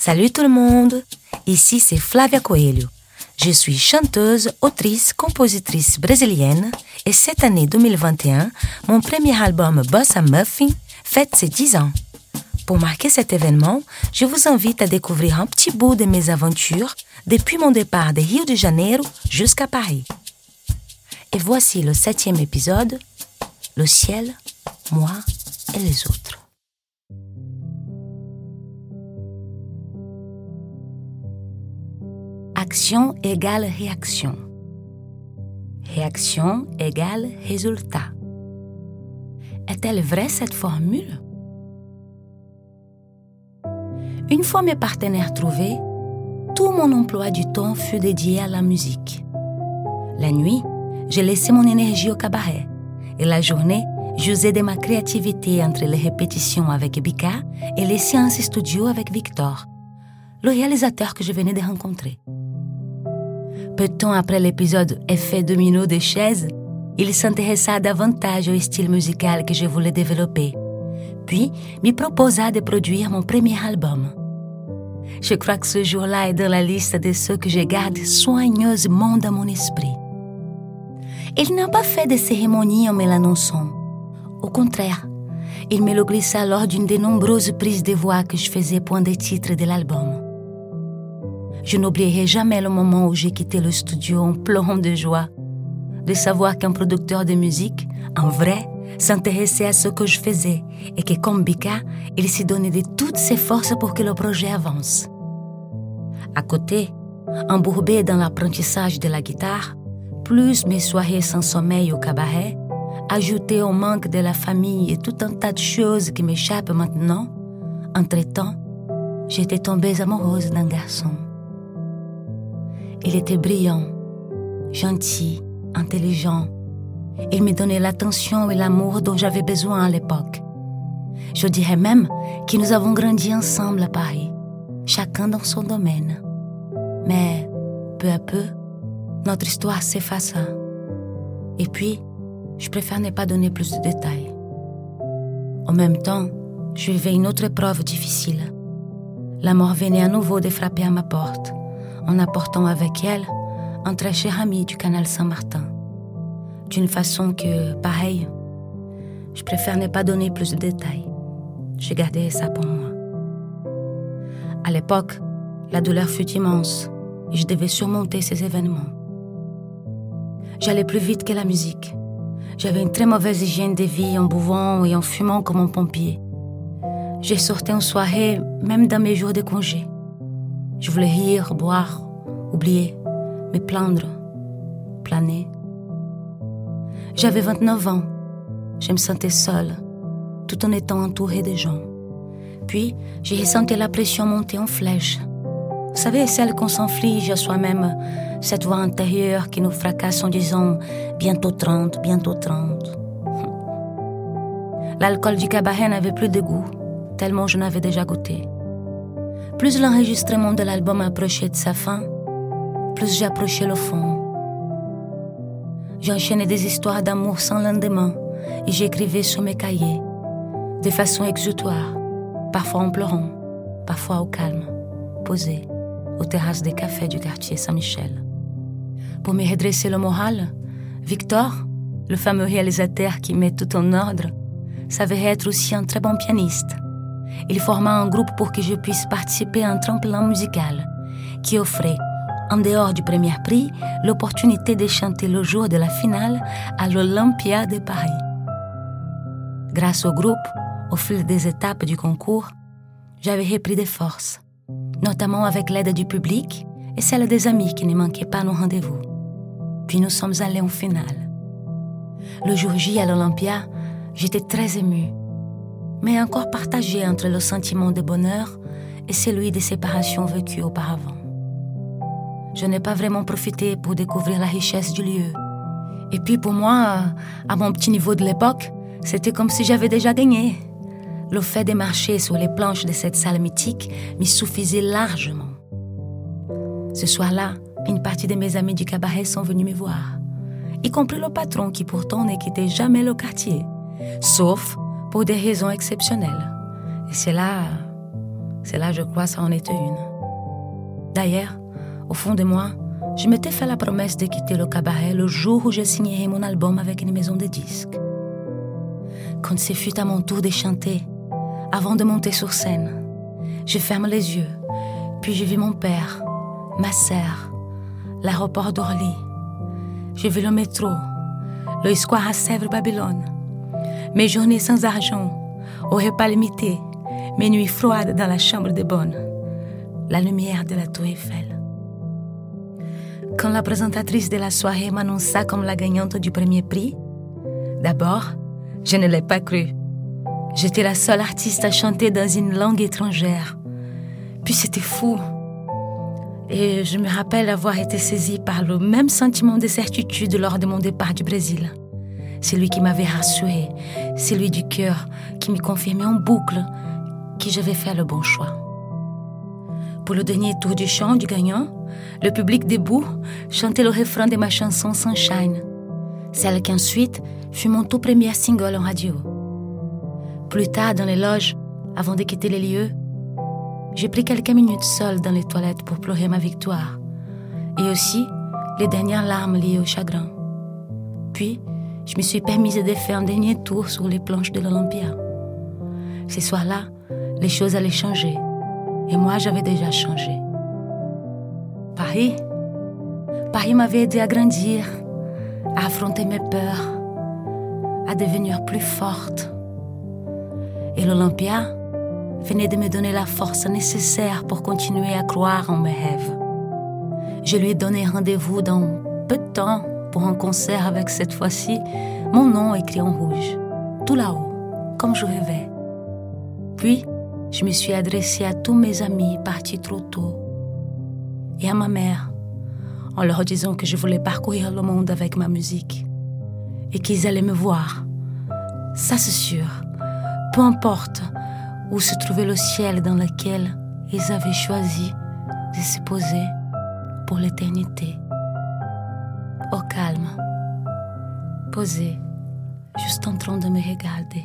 Salut tout le monde, ici c'est Flavia Coelho. Je suis chanteuse, autrice, compositrice brésilienne et cette année 2021, mon premier album Bossa Muffin fête ses 10 ans. Pour marquer cet événement, je vous invite à découvrir un petit bout de mes aventures depuis mon départ de Rio de Janeiro jusqu'à Paris. Et voici le septième épisode, Le ciel, moi et les autres. Action égale réaction. Réaction égale résultat. Est-elle vraie cette formule? Une fois mes partenaires trouvés, tout mon emploi du temps fut dédié à la musique. La nuit, j'ai laissé mon énergie au cabaret et la journée, j'usais de ma créativité entre les répétitions avec Bika et les séances studio avec Victor, le réalisateur que je venais de rencontrer. Peu de temps après l'épisode Effet domino des chaises, il s'intéressa davantage au style musical que je voulais développer, puis me proposa de produire mon premier album. Je crois que ce jour-là est dans la liste de ceux que je garde soigneusement dans mon esprit. Il n'a pas fait de cérémonie en me l'annonçant. Au contraire, il me le glissa lors d'une des nombreuses prises de voix que je faisais point des titres de l'album. Je n'oublierai jamais le moment où j'ai quitté le studio en pleurant de joie, de savoir qu'un producteur de musique, un vrai, s'intéressait à ce que je faisais et que comme Bika, il s'y donnait de toutes ses forces pour que le projet avance. À côté, embourbé dans l'apprentissage de la guitare, plus mes soirées sans sommeil au cabaret, ajouté au manque de la famille et tout un tas de choses qui m'échappent maintenant, entre-temps, j'étais tombée amoureuse d'un garçon. Il était brillant, gentil, intelligent. Il me donnait l'attention et l'amour dont j'avais besoin à l'époque. Je dirais même que nous avons grandi ensemble à Paris, chacun dans son domaine. Mais peu à peu, notre histoire s'effaça. Et puis, je préfère ne pas donner plus de détails. En même temps, je vivais une autre épreuve difficile. La mort venait à nouveau de frapper à ma porte en apportant avec elle un très cher ami du canal Saint-Martin. D'une façon que, pareil, je préfère ne pas donner plus de détails. J'ai gardé ça pour moi. À l'époque, la douleur fut immense et je devais surmonter ces événements. J'allais plus vite que la musique. J'avais une très mauvaise hygiène de vie en buvant et en fumant comme un pompier. J'ai sorti en soirée, même dans mes jours de congé. Je voulais rire, boire, oublier, me plaindre, planer. J'avais 29 ans. Je me sentais seule, tout en étant entourée de gens. Puis, j'ai ressenti la pression monter en flèche. Vous savez, celle qu'on s'inflige à soi-même, cette voix intérieure qui nous fracasse en disant bientôt 30, bientôt 30. L'alcool du cabaret n'avait plus de goût, tellement je n'avais déjà goûté. Plus l'enregistrement de l'album approchait de sa fin, plus j'approchais le fond. J'enchaînais des histoires d'amour sans lendemain et j'écrivais sur mes cahiers, de façon exutoire, parfois en pleurant, parfois au calme, posé, aux terrasses des cafés du quartier Saint-Michel. Pour me redresser le moral, Victor, le fameux réalisateur qui met tout en ordre, savait être aussi un très bon pianiste il forma un groupe pour que je puisse participer à un tremplin musical qui offrait, en dehors du premier prix, l'opportunité de chanter le jour de la finale à l'Olympia de Paris. Grâce au groupe, au fil des étapes du concours, j'avais repris des forces, notamment avec l'aide du public et celle des amis qui ne manquaient pas nos rendez-vous. Puis nous sommes allés en finale. Le jour J à l'Olympia, j'étais très émue mais encore partagé entre le sentiment de bonheur et celui de séparation vécue auparavant. Je n'ai pas vraiment profité pour découvrir la richesse du lieu. Et puis pour moi, à mon petit niveau de l'époque, c'était comme si j'avais déjà gagné. Le fait de marcher sur les planches de cette salle mythique m'y suffisait largement. Ce soir-là, une partie de mes amis du cabaret sont venus me voir, y compris le patron qui pourtant ne quittait jamais le quartier, sauf pour des raisons exceptionnelles. Et cela, C'est là, je crois, ça en était une. D'ailleurs, au fond de moi, je m'étais fait la promesse de quitter le cabaret le jour où je signerai mon album avec une maison de disques. Quand ce fut à mon tour de chanter, avant de monter sur scène, je ferme les yeux, puis je vis mon père, ma sœur, l'aéroport d'Orly. Je vis le métro, le square à Sèvres-Babylone. Mes journées sans argent, au repas limité, mes nuits froides dans la chambre de bonne, la lumière de la tour Eiffel. Quand la présentatrice de la soirée m'annonça comme la gagnante du premier prix, d'abord, je ne l'ai pas cru. J'étais la seule artiste à chanter dans une langue étrangère. Puis c'était fou. Et je me rappelle avoir été saisie par le même sentiment de certitude lors de mon départ du Brésil. Celui qui m'avait rassuré, celui du cœur qui me confirmait en boucle que j'avais fait le bon choix. Pour le dernier tour du chant du gagnant, le public debout chantait le refrain de ma chanson Sunshine, celle qui ensuite fut mon tout premier single en radio. Plus tard, dans les loges, avant de quitter les lieux, j'ai pris quelques minutes seule dans les toilettes pour pleurer ma victoire et aussi les dernières larmes liées au chagrin. Puis, je me suis permise de faire un dernier tour sur les planches de l'Olympia. Ce soir-là, les choses allaient changer et moi j'avais déjà changé. Paris, Paris m'avait aidé à grandir, à affronter mes peurs, à devenir plus forte. Et l'Olympia, venait de me donner la force nécessaire pour continuer à croire en mes rêves. Je lui ai donné rendez-vous dans peu de temps pour un concert avec cette fois-ci mon nom écrit en rouge, tout là-haut, comme je rêvais. Puis, je me suis adressée à tous mes amis partis trop tôt et à ma mère en leur disant que je voulais parcourir le monde avec ma musique et qu'ils allaient me voir. Ça c'est sûr, peu importe où se trouvait le ciel dans lequel ils avaient choisi de se poser pour l'éternité. Au calme, posé, juste en train de me regarder.